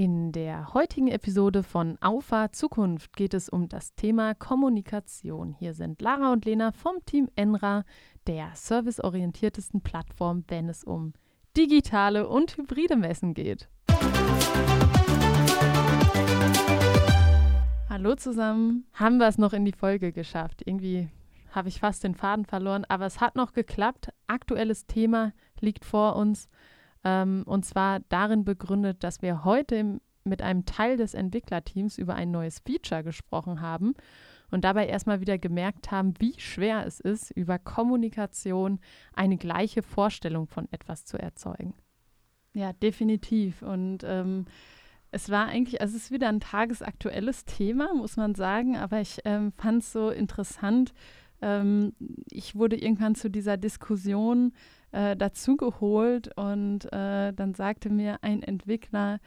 In der heutigen Episode von Aufa Zukunft geht es um das Thema Kommunikation. Hier sind Lara und Lena vom Team Enra, der serviceorientiertesten Plattform, wenn es um digitale und hybride Messen geht. Hallo zusammen. Haben wir es noch in die Folge geschafft? Irgendwie habe ich fast den Faden verloren, aber es hat noch geklappt. Aktuelles Thema liegt vor uns. Ähm, und zwar darin begründet, dass wir heute mit einem Teil des Entwicklerteams über ein neues Feature gesprochen haben und dabei erstmal wieder gemerkt haben, wie schwer es ist, über Kommunikation eine gleiche Vorstellung von etwas zu erzeugen. Ja, definitiv. Und ähm, es war eigentlich, also es ist wieder ein tagesaktuelles Thema, muss man sagen, aber ich ähm, fand es so interessant. Ähm, ich wurde irgendwann zu dieser Diskussion äh, dazugeholt und äh, dann sagte mir ein Entwickler,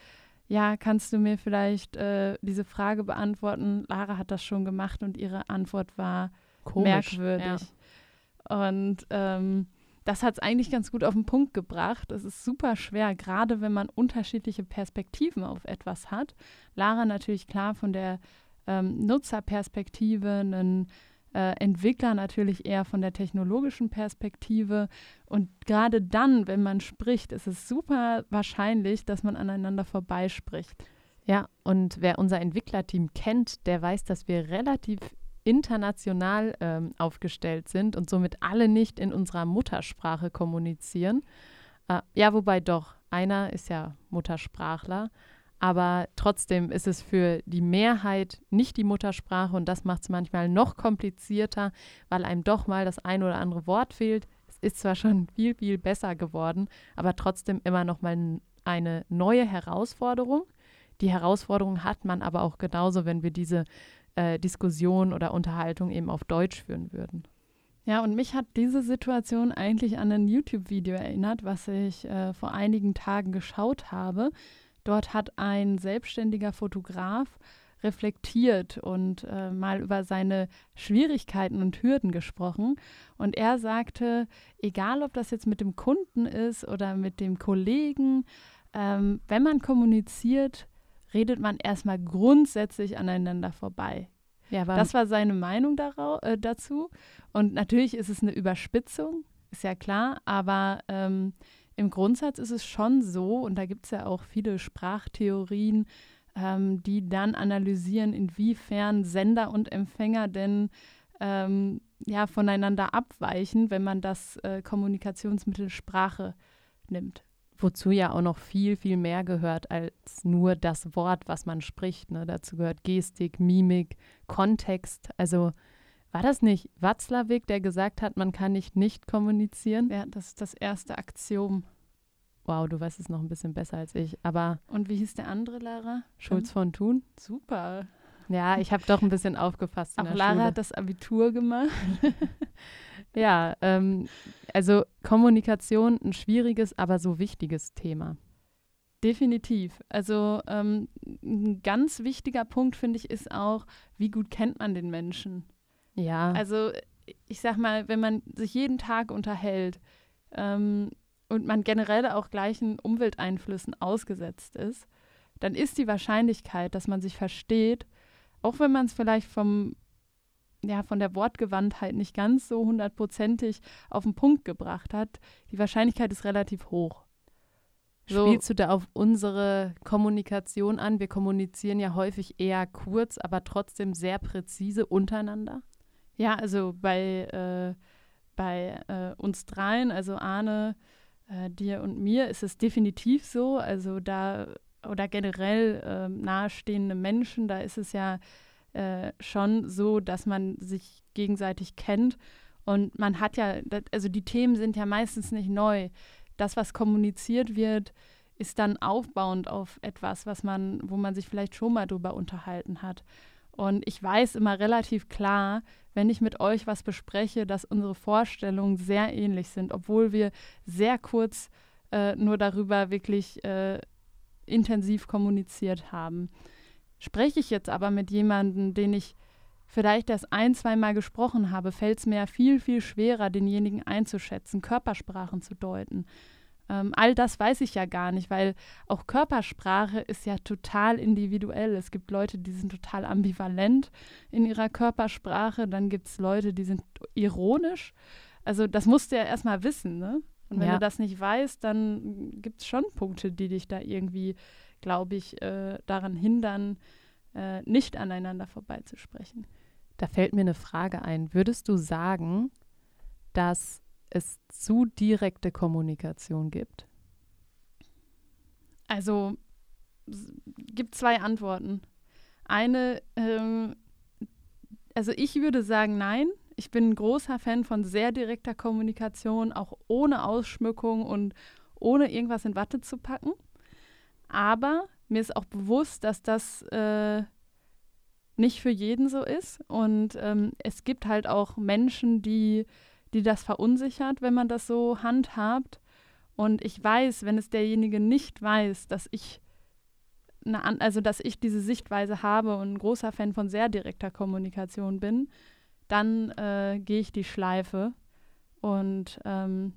ja, kannst du mir vielleicht äh, diese Frage beantworten? Lara hat das schon gemacht und ihre Antwort war Komisch, merkwürdig. Ja. Und ähm, das hat es eigentlich ganz gut auf den Punkt gebracht. Es ist super schwer, gerade wenn man unterschiedliche Perspektiven auf etwas hat. Lara natürlich klar von der ähm, Nutzerperspektive, einen äh, Entwickler natürlich eher von der technologischen Perspektive. Und gerade dann, wenn man spricht, ist es super wahrscheinlich, dass man aneinander vorbeispricht. Ja, und wer unser Entwicklerteam kennt, der weiß, dass wir relativ international ähm, aufgestellt sind und somit alle nicht in unserer Muttersprache kommunizieren. Äh, ja, wobei doch, einer ist ja Muttersprachler, aber trotzdem ist es für die Mehrheit nicht die Muttersprache und das macht es manchmal noch komplizierter, weil einem doch mal das ein oder andere Wort fehlt. Es ist zwar schon viel, viel besser geworden, aber trotzdem immer noch mal eine neue Herausforderung. Die Herausforderung hat man aber auch genauso, wenn wir diese äh, Diskussion oder Unterhaltung eben auf Deutsch führen würden. Ja, und mich hat diese Situation eigentlich an ein YouTube-Video erinnert, was ich äh, vor einigen Tagen geschaut habe. Dort hat ein selbstständiger Fotograf reflektiert und äh, mal über seine Schwierigkeiten und Hürden gesprochen. Und er sagte, egal ob das jetzt mit dem Kunden ist oder mit dem Kollegen, ähm, wenn man kommuniziert, redet man erstmal grundsätzlich aneinander vorbei. Ja, das war seine Meinung äh, dazu. Und natürlich ist es eine Überspitzung, ist ja klar, aber ähm, im Grundsatz ist es schon so, und da gibt es ja auch viele Sprachtheorien, ähm, die dann analysieren, inwiefern Sender und Empfänger denn ähm, ja, voneinander abweichen, wenn man das äh, Kommunikationsmittel Sprache nimmt. Wozu ja auch noch viel, viel mehr gehört als nur das Wort, was man spricht. Ne? Dazu gehört Gestik, Mimik, Kontext. Also war das nicht Watzlawick, der gesagt hat, man kann nicht nicht kommunizieren? Ja, das ist das erste Aktiom. Wow, du weißt es noch ein bisschen besser als ich. Aber und wie hieß der andere Lara? Schulz von Thun. Super. Ja, ich habe doch ein bisschen aufgefasst. Auch Lara Schule. hat das Abitur gemacht. ja, ähm, also Kommunikation ein schwieriges, aber so wichtiges Thema. Definitiv. Also ähm, ein ganz wichtiger Punkt, finde ich, ist auch, wie gut kennt man den Menschen? Ja. Also ich sag mal, wenn man sich jeden Tag unterhält ähm, und man generell auch gleichen Umwelteinflüssen ausgesetzt ist, dann ist die Wahrscheinlichkeit, dass man sich versteht, auch wenn man es vielleicht vom ja, von der Wortgewandtheit nicht ganz so hundertprozentig auf den Punkt gebracht hat, die Wahrscheinlichkeit ist relativ hoch. So. Spielst du da auf unsere Kommunikation an? Wir kommunizieren ja häufig eher kurz, aber trotzdem sehr präzise untereinander. Ja, also bei, äh, bei äh, uns dreien, also Arne, äh, dir und mir, ist es definitiv so. Also da oder generell äh, nahestehende Menschen, da ist es ja äh, schon so, dass man sich gegenseitig kennt. Und man hat ja, also die Themen sind ja meistens nicht neu. Das, was kommuniziert wird, ist dann aufbauend auf etwas, was man, wo man sich vielleicht schon mal drüber unterhalten hat. Und ich weiß immer relativ klar, wenn ich mit euch was bespreche, dass unsere Vorstellungen sehr ähnlich sind, obwohl wir sehr kurz äh, nur darüber wirklich äh, intensiv kommuniziert haben. Spreche ich jetzt aber mit jemandem, den ich vielleicht erst ein, zweimal gesprochen habe, fällt es mir viel, viel schwerer, denjenigen einzuschätzen, Körpersprachen zu deuten. Ähm, all das weiß ich ja gar nicht, weil auch Körpersprache ist ja total individuell. Es gibt Leute, die sind total ambivalent in ihrer Körpersprache, dann gibt es Leute, die sind ironisch. Also das musst du ja erstmal wissen, ne? Und wenn ja. du das nicht weißt, dann gibt es schon Punkte, die dich da irgendwie, glaube ich, äh, daran hindern, äh, nicht aneinander vorbeizusprechen. Da fällt mir eine Frage ein. Würdest du sagen, dass es zu direkte Kommunikation gibt? Also gibt zwei Antworten. Eine, ähm, also ich würde sagen, nein. Ich bin ein großer Fan von sehr direkter Kommunikation, auch ohne Ausschmückung und ohne irgendwas in Watte zu packen. Aber mir ist auch bewusst, dass das äh, nicht für jeden so ist. Und ähm, es gibt halt auch Menschen, die die das verunsichert, wenn man das so handhabt. Und ich weiß, wenn es derjenige nicht weiß, dass ich eine, also dass ich diese Sichtweise habe und ein großer Fan von sehr direkter Kommunikation bin, dann äh, gehe ich die Schleife und ähm,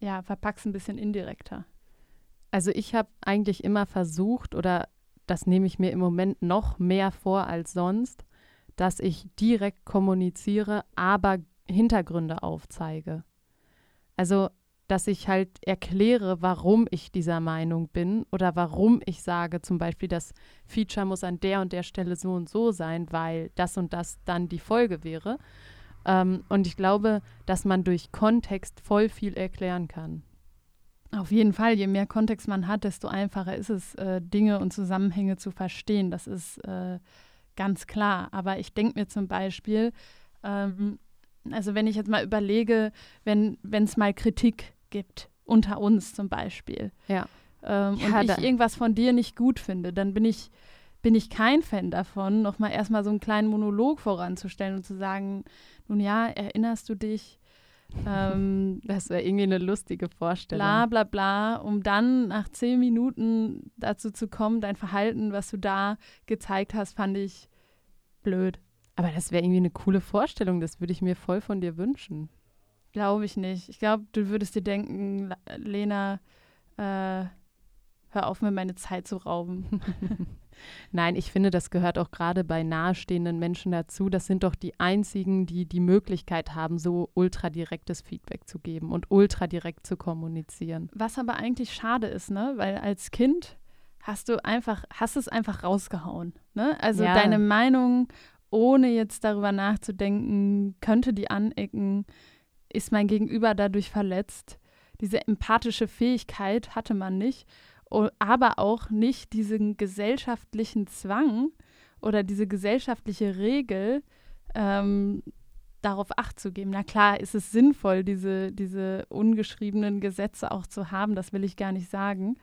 ja, verpack's ein bisschen indirekter. Also ich habe eigentlich immer versucht, oder das nehme ich mir im Moment noch mehr vor als sonst, dass ich direkt kommuniziere, aber Hintergründe aufzeige. Also, dass ich halt erkläre, warum ich dieser Meinung bin oder warum ich sage, zum Beispiel, das Feature muss an der und der Stelle so und so sein, weil das und das dann die Folge wäre. Ähm, und ich glaube, dass man durch Kontext voll viel erklären kann. Auf jeden Fall, je mehr Kontext man hat, desto einfacher ist es, äh, Dinge und Zusammenhänge zu verstehen. Das ist äh, ganz klar. Aber ich denke mir zum Beispiel, ähm, also wenn ich jetzt mal überlege, wenn es mal Kritik gibt, unter uns zum Beispiel, ja. Ähm, ja, und ich irgendwas von dir nicht gut finde, dann bin ich, bin ich kein Fan davon, nochmal erstmal so einen kleinen Monolog voranzustellen und zu sagen, nun ja, erinnerst du dich? Ähm, das wäre irgendwie eine lustige Vorstellung. Bla bla bla, um dann nach zehn Minuten dazu zu kommen, dein Verhalten, was du da gezeigt hast, fand ich blöd. Aber das wäre irgendwie eine coole Vorstellung. Das würde ich mir voll von dir wünschen. Glaube ich nicht. Ich glaube, du würdest dir denken, Lena, äh, hör auf, mir meine Zeit zu rauben. Nein, ich finde, das gehört auch gerade bei nahestehenden Menschen dazu. Das sind doch die einzigen, die die Möglichkeit haben, so ultradirektes Feedback zu geben und ultradirekt zu kommunizieren. Was aber eigentlich schade ist, ne? Weil als Kind hast du einfach, hast es einfach rausgehauen. Ne? Also ja. deine Meinung ohne jetzt darüber nachzudenken, könnte die anecken, ist mein Gegenüber dadurch verletzt. Diese empathische Fähigkeit hatte man nicht, aber auch nicht diesen gesellschaftlichen Zwang oder diese gesellschaftliche Regel, ähm, darauf Acht zu geben. Na klar, ist es sinnvoll, diese, diese ungeschriebenen Gesetze auch zu haben, das will ich gar nicht sagen.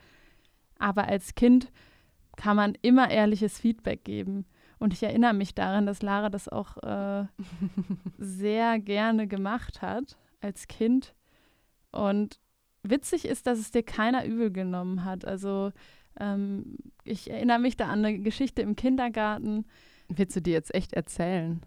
Aber als Kind kann man immer ehrliches Feedback geben. Und ich erinnere mich daran, dass Lara das auch äh, sehr gerne gemacht hat als Kind. Und witzig ist, dass es dir keiner übel genommen hat. Also ähm, ich erinnere mich da an eine Geschichte im Kindergarten. Willst du dir jetzt echt erzählen?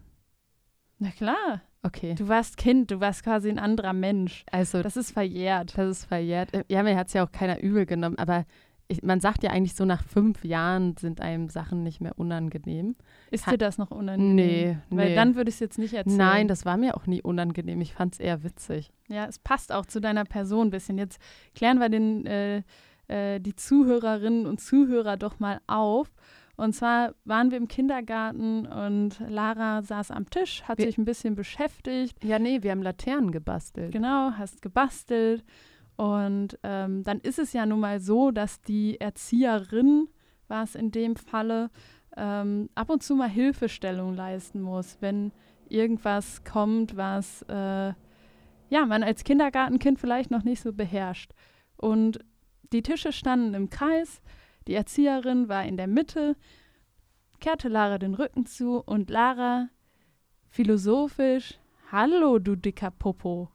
Na klar. Okay. Du warst Kind, du warst quasi ein anderer Mensch. Also das ist verjährt. Das ist verjährt. Ja, mir hat es ja auch keiner übel genommen, aber ich, man sagt ja eigentlich so, nach fünf Jahren sind einem Sachen nicht mehr unangenehm. Ist dir das noch unangenehm? Nee. Weil nee. dann würde ich es jetzt nicht erzählen. Nein, das war mir auch nie unangenehm. Ich fand es eher witzig. Ja, es passt auch zu deiner Person ein bisschen. Jetzt klären wir den, äh, äh, die Zuhörerinnen und Zuhörer doch mal auf. Und zwar waren wir im Kindergarten und Lara saß am Tisch, hat wir sich ein bisschen beschäftigt. Ja, nee, wir haben Laternen gebastelt. Genau, hast gebastelt. Und ähm, dann ist es ja nun mal so, dass die Erzieherin, war es in dem Falle, ähm, ab und zu mal Hilfestellung leisten muss, wenn irgendwas kommt, was äh, ja, man als Kindergartenkind vielleicht noch nicht so beherrscht. Und die Tische standen im Kreis, die Erzieherin war in der Mitte, kehrte Lara den Rücken zu und Lara philosophisch, Hallo, du dicker Popo.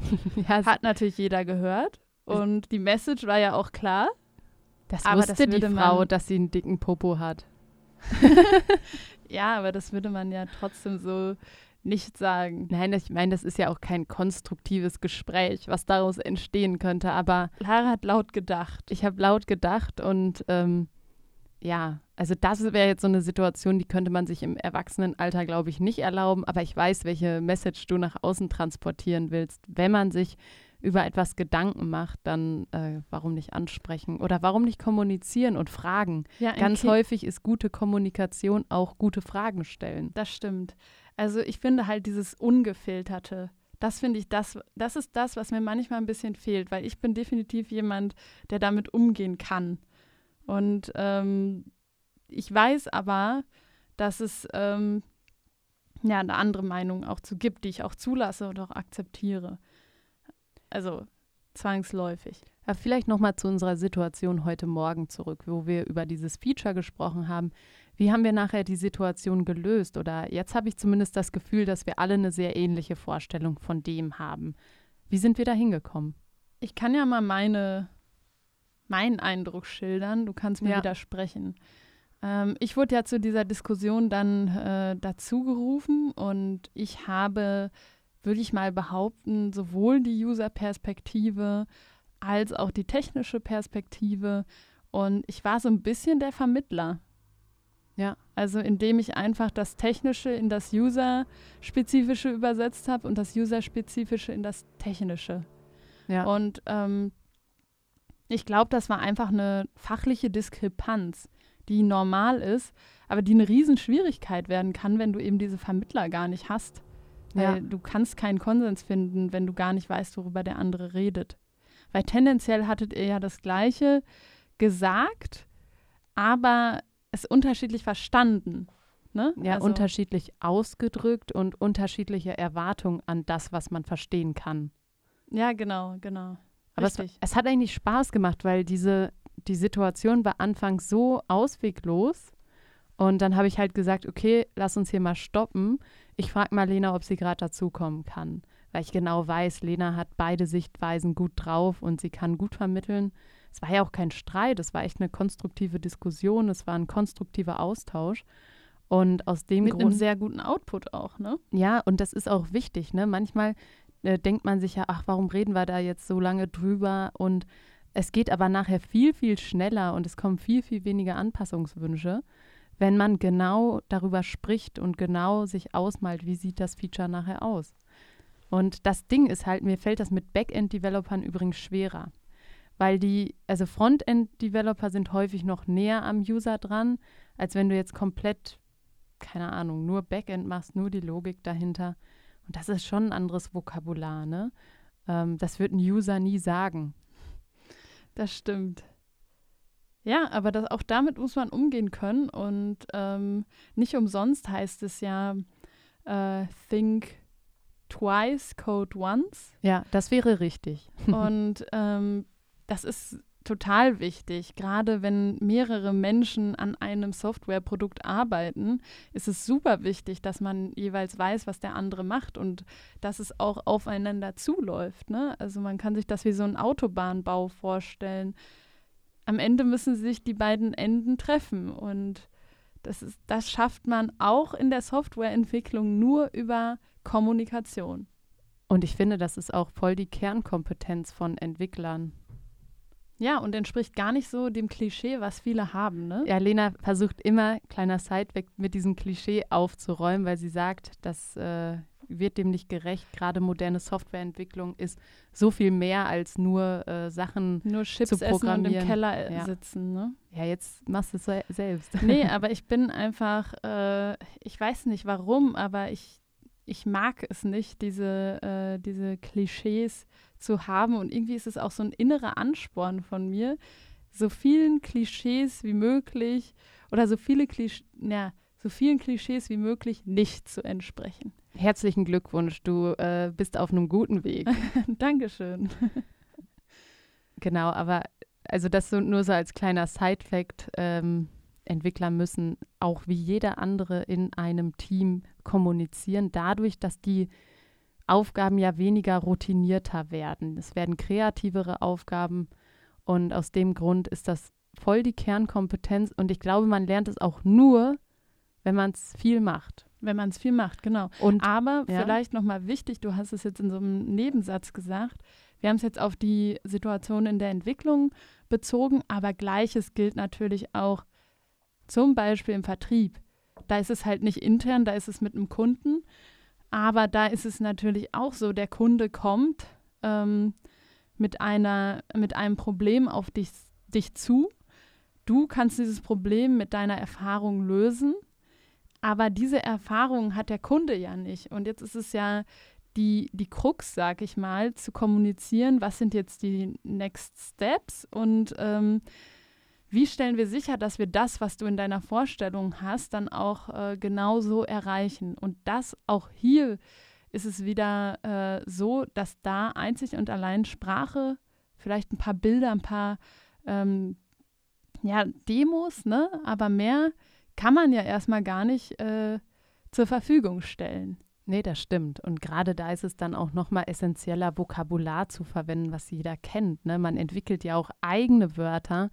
ja, hat natürlich jeder gehört. Und die Message war ja auch klar. Das aber wusste das die Frau, dass sie einen dicken Popo hat. ja, aber das würde man ja trotzdem so nicht sagen. Nein, ich meine, das ist ja auch kein konstruktives Gespräch, was daraus entstehen könnte, aber. Lara hat laut gedacht. Ich habe laut gedacht und ähm, ja, also das wäre jetzt so eine Situation, die könnte man sich im Erwachsenenalter, glaube ich, nicht erlauben, aber ich weiß, welche Message du nach außen transportieren willst. Wenn man sich über etwas Gedanken macht, dann äh, warum nicht ansprechen oder warum nicht kommunizieren und fragen? Ja, Ganz kind häufig ist gute Kommunikation auch gute Fragen stellen. Das stimmt. Also ich finde halt dieses Ungefilterte, das finde ich, das, das ist das, was mir manchmal ein bisschen fehlt, weil ich bin definitiv jemand, der damit umgehen kann. Und ähm, ich weiß aber, dass es ähm, ja eine andere Meinung auch zu gibt, die ich auch zulasse und auch akzeptiere. Also zwangsläufig. Ja, vielleicht nochmal zu unserer Situation heute Morgen zurück, wo wir über dieses Feature gesprochen haben. Wie haben wir nachher die Situation gelöst? Oder jetzt habe ich zumindest das Gefühl, dass wir alle eine sehr ähnliche Vorstellung von dem haben. Wie sind wir da hingekommen? Ich kann ja mal meine, meinen Eindruck schildern. Du kannst mir ja. widersprechen. Ähm, ich wurde ja zu dieser Diskussion dann äh, dazu gerufen und ich habe, würde ich mal behaupten, sowohl die User-Perspektive als auch die technische Perspektive und ich war so ein bisschen der Vermittler. Ja, also indem ich einfach das Technische in das User-Spezifische übersetzt habe und das User-Spezifische in das Technische. Ja. Und ähm, ich glaube, das war einfach eine fachliche Diskrepanz, die normal ist, aber die eine Riesenschwierigkeit werden kann, wenn du eben diese Vermittler gar nicht hast. Weil ja. du kannst keinen Konsens finden, wenn du gar nicht weißt, worüber der andere redet. Weil tendenziell hattet ihr ja das Gleiche gesagt, aber es unterschiedlich verstanden. Ne? Ja, also, unterschiedlich ausgedrückt und unterschiedliche Erwartungen an das, was man verstehen kann. Ja, genau, genau. Aber es, es, hat eigentlich Spaß gemacht, weil diese, die Situation war anfangs so ausweglos. Und dann habe ich halt gesagt, okay, lass uns hier mal stoppen. Ich frage mal Lena, ob sie gerade dazukommen kann. Weil ich genau weiß, Lena hat beide Sichtweisen gut drauf und sie kann gut vermitteln es war ja auch kein Streit, es war echt eine konstruktive Diskussion, es war ein konstruktiver Austausch. Und aus dem Mit Grund. Mit einem sehr guten Output auch, ne? Ja, und das ist auch wichtig, ne? Manchmal äh, denkt man sich ja, ach, warum reden wir da jetzt so lange drüber? Und es geht aber nachher viel, viel schneller und es kommen viel, viel weniger Anpassungswünsche, wenn man genau darüber spricht und genau sich ausmalt, wie sieht das Feature nachher aus. Und das Ding ist halt, mir fällt das mit Backend-Developern übrigens schwerer weil die, also Frontend-Developer sind häufig noch näher am User dran, als wenn du jetzt komplett, keine Ahnung, nur Backend machst, nur die Logik dahinter. Und das ist schon ein anderes Vokabular, ne? Ähm, das wird ein User nie sagen. Das stimmt. Ja, aber das, auch damit muss man umgehen können und ähm, nicht umsonst heißt es ja äh, Think twice, code once. Ja, das wäre richtig. und ähm, das ist total wichtig. Gerade wenn mehrere Menschen an einem Softwareprodukt arbeiten, ist es super wichtig, dass man jeweils weiß, was der andere macht und dass es auch aufeinander zuläuft. Ne? Also man kann sich das wie so ein Autobahnbau vorstellen. Am Ende müssen sich die beiden Enden treffen und das, ist, das schafft man auch in der Softwareentwicklung nur über Kommunikation. Und ich finde, das ist auch voll die Kernkompetenz von Entwicklern. Ja, und entspricht gar nicht so dem Klischee, was viele haben, ne? Ja, Lena versucht immer, kleiner Sideback, mit diesem Klischee aufzuräumen, weil sie sagt, das äh, wird dem nicht gerecht. Gerade moderne Softwareentwicklung ist so viel mehr als nur äh, Sachen nur Chips zu programmieren. Essen und im Keller ja. sitzen, ne? Ja, jetzt machst du es selbst. Nee, aber ich bin einfach, äh, ich weiß nicht warum, aber ich, ich mag es nicht, diese, äh, diese Klischees zu haben. Und irgendwie ist es auch so ein innerer Ansporn von mir, so vielen Klischees wie möglich oder so viele Klischees, ja, so vielen Klischees wie möglich nicht zu entsprechen. Herzlichen Glückwunsch, du äh, bist auf einem guten Weg. Dankeschön. genau, aber also das so, nur so als kleiner Side-Fact. Ähm, Entwickler müssen auch wie jeder andere in einem Team kommunizieren, dadurch, dass die Aufgaben ja weniger routinierter werden. Es werden kreativere Aufgaben und aus dem Grund ist das voll die Kernkompetenz und ich glaube, man lernt es auch nur, wenn man es viel macht. Wenn man es viel macht, genau. Und, Aber ja. vielleicht nochmal wichtig, du hast es jetzt in so einem Nebensatz gesagt, wir haben es jetzt auf die Situation in der Entwicklung bezogen, aber gleiches gilt natürlich auch zum Beispiel im Vertrieb. Da ist es halt nicht intern, da ist es mit einem Kunden. Aber da ist es natürlich auch so, der Kunde kommt ähm, mit, einer, mit einem Problem auf dich, dich zu. Du kannst dieses Problem mit deiner Erfahrung lösen, aber diese Erfahrung hat der Kunde ja nicht. Und jetzt ist es ja die, die Krux, sag ich mal, zu kommunizieren, was sind jetzt die Next Steps und ähm, wie stellen wir sicher, dass wir das, was du in deiner Vorstellung hast, dann auch äh, genauso erreichen? Und das auch hier ist es wieder äh, so, dass da einzig und allein Sprache, vielleicht ein paar Bilder, ein paar ähm, ja, Demos, ne? aber mehr kann man ja erstmal gar nicht äh, zur Verfügung stellen. Nee, das stimmt. Und gerade da ist es dann auch nochmal essentieller, Vokabular zu verwenden, was jeder kennt. Ne? Man entwickelt ja auch eigene Wörter,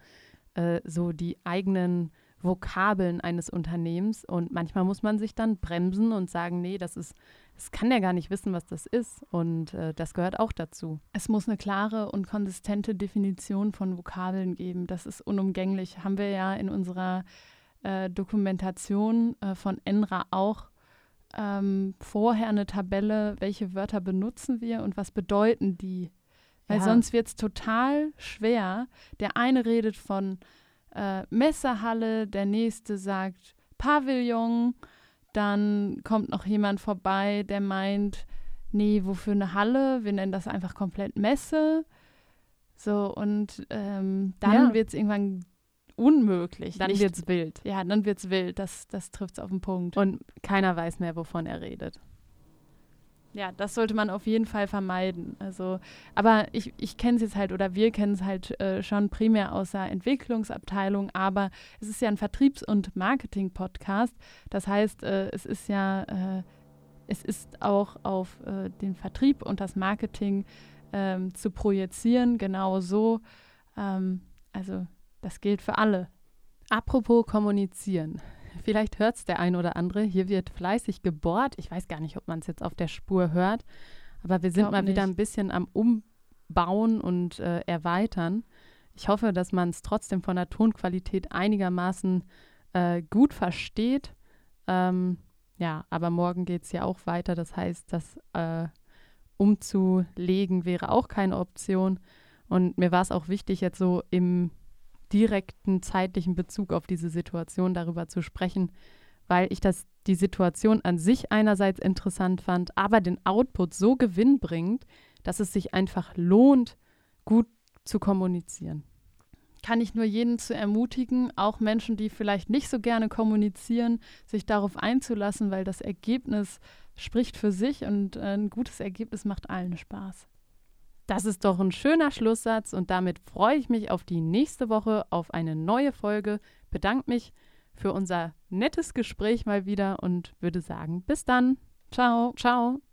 äh, so die eigenen Vokabeln eines Unternehmens. Und manchmal muss man sich dann bremsen und sagen, nee, das ist, das kann der gar nicht wissen, was das ist. Und äh, das gehört auch dazu. Es muss eine klare und konsistente Definition von Vokabeln geben. Das ist unumgänglich. Haben wir ja in unserer äh, Dokumentation äh, von Enra auch ähm, vorher eine Tabelle, welche Wörter benutzen wir und was bedeuten die. Weil ja. sonst wird es total schwer. Der eine redet von äh, Messerhalle, der nächste sagt Pavillon, dann kommt noch jemand vorbei, der meint, nee, wofür eine Halle? Wir nennen das einfach komplett Messe. So, und ähm, dann ja. wird es irgendwann unmöglich. Dann wird es wild. Ja, dann wird es wild. Das, das trifft es auf den Punkt. Und keiner weiß mehr, wovon er redet. Ja, das sollte man auf jeden Fall vermeiden. Also, aber ich, ich kenne es jetzt halt oder wir kennen es halt äh, schon primär aus der Entwicklungsabteilung, aber es ist ja ein Vertriebs- und Marketing-Podcast. Das heißt, äh, es ist ja, äh, es ist auch auf äh, den Vertrieb und das Marketing ähm, zu projizieren, genau so. Ähm, also das gilt für alle. Apropos kommunizieren. Vielleicht hört es der ein oder andere. Hier wird fleißig gebohrt. Ich weiß gar nicht, ob man es jetzt auf der Spur hört. Aber wir sind mal nicht. wieder ein bisschen am Umbauen und äh, Erweitern. Ich hoffe, dass man es trotzdem von der Tonqualität einigermaßen äh, gut versteht. Ähm, ja, aber morgen geht es ja auch weiter. Das heißt, das äh, umzulegen wäre auch keine Option. Und mir war es auch wichtig, jetzt so im direkten zeitlichen Bezug auf diese Situation darüber zu sprechen, weil ich das die Situation an sich einerseits interessant fand, aber den Output so gewinnbringend, dass es sich einfach lohnt, gut zu kommunizieren. Kann ich nur jeden zu ermutigen, auch Menschen, die vielleicht nicht so gerne kommunizieren, sich darauf einzulassen, weil das Ergebnis spricht für sich und ein gutes Ergebnis macht allen Spaß. Das ist doch ein schöner Schlusssatz und damit freue ich mich auf die nächste Woche, auf eine neue Folge. Bedanke mich für unser nettes Gespräch mal wieder und würde sagen, bis dann. Ciao. Ciao.